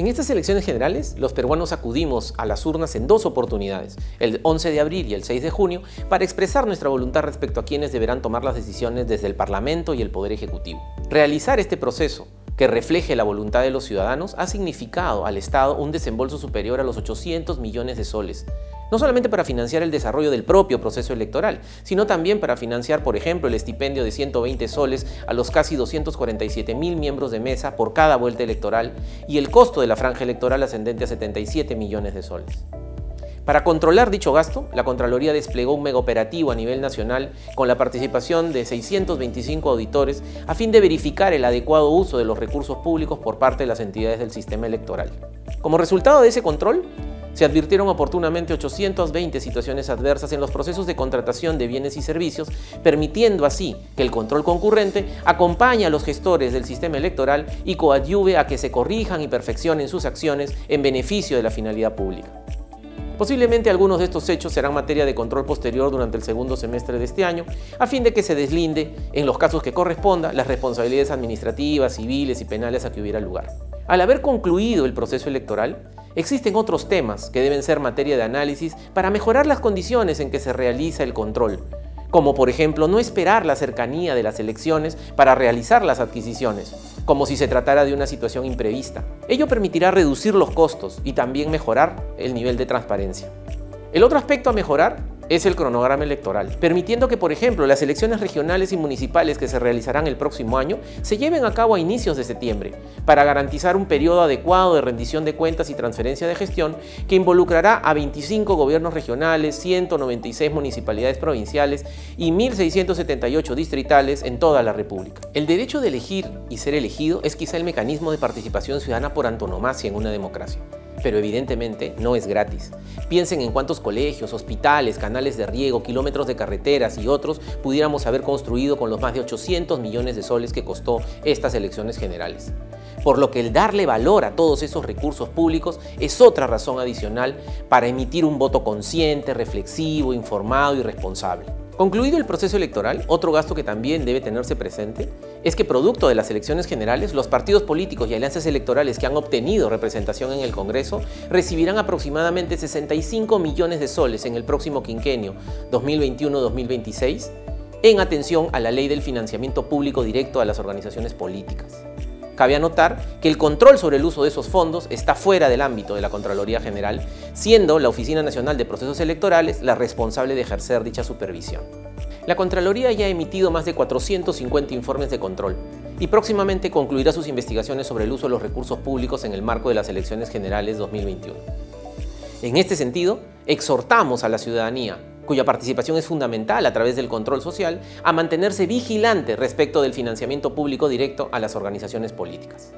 En estas elecciones generales, los peruanos acudimos a las urnas en dos oportunidades, el 11 de abril y el 6 de junio, para expresar nuestra voluntad respecto a quienes deberán tomar las decisiones desde el Parlamento y el Poder Ejecutivo. Realizar este proceso que refleje la voluntad de los ciudadanos ha significado al Estado un desembolso superior a los 800 millones de soles, no solamente para financiar el desarrollo del propio proceso electoral, sino también para financiar, por ejemplo, el estipendio de 120 soles a los casi 247 mil miembros de mesa por cada vuelta electoral y el costo de la franja electoral ascendente a 77 millones de soles. Para controlar dicho gasto, la Contraloría desplegó un megaoperativo a nivel nacional con la participación de 625 auditores a fin de verificar el adecuado uso de los recursos públicos por parte de las entidades del sistema electoral. Como resultado de ese control, se advirtieron oportunamente 820 situaciones adversas en los procesos de contratación de bienes y servicios, permitiendo así que el control concurrente acompañe a los gestores del sistema electoral y coadyuve a que se corrijan y perfeccionen sus acciones en beneficio de la finalidad pública. Posiblemente algunos de estos hechos serán materia de control posterior durante el segundo semestre de este año, a fin de que se deslinde, en los casos que corresponda, las responsabilidades administrativas, civiles y penales a que hubiera lugar. Al haber concluido el proceso electoral, existen otros temas que deben ser materia de análisis para mejorar las condiciones en que se realiza el control, como por ejemplo no esperar la cercanía de las elecciones para realizar las adquisiciones, como si se tratara de una situación imprevista. Ello permitirá reducir los costos y también mejorar el nivel de transparencia. El otro aspecto a mejorar es el cronograma electoral, permitiendo que, por ejemplo, las elecciones regionales y municipales que se realizarán el próximo año se lleven a cabo a inicios de septiembre, para garantizar un periodo adecuado de rendición de cuentas y transferencia de gestión que involucrará a 25 gobiernos regionales, 196 municipalidades provinciales y 1.678 distritales en toda la República. El derecho de elegir y ser elegido es quizá el mecanismo de participación ciudadana por antonomasia en una democracia pero evidentemente no es gratis. Piensen en cuántos colegios, hospitales, canales de riego, kilómetros de carreteras y otros pudiéramos haber construido con los más de 800 millones de soles que costó estas elecciones generales. Por lo que el darle valor a todos esos recursos públicos es otra razón adicional para emitir un voto consciente, reflexivo, informado y responsable. Concluido el proceso electoral, otro gasto que también debe tenerse presente es que producto de las elecciones generales, los partidos políticos y alianzas electorales que han obtenido representación en el Congreso recibirán aproximadamente 65 millones de soles en el próximo quinquenio 2021-2026 en atención a la ley del financiamiento público directo a las organizaciones políticas. Cabe anotar que el control sobre el uso de esos fondos está fuera del ámbito de la Contraloría General, siendo la Oficina Nacional de Procesos Electorales la responsable de ejercer dicha supervisión. La Contraloría ya ha emitido más de 450 informes de control y próximamente concluirá sus investigaciones sobre el uso de los recursos públicos en el marco de las elecciones generales 2021. En este sentido, exhortamos a la ciudadanía cuya participación es fundamental a través del control social, a mantenerse vigilante respecto del financiamiento público directo a las organizaciones políticas.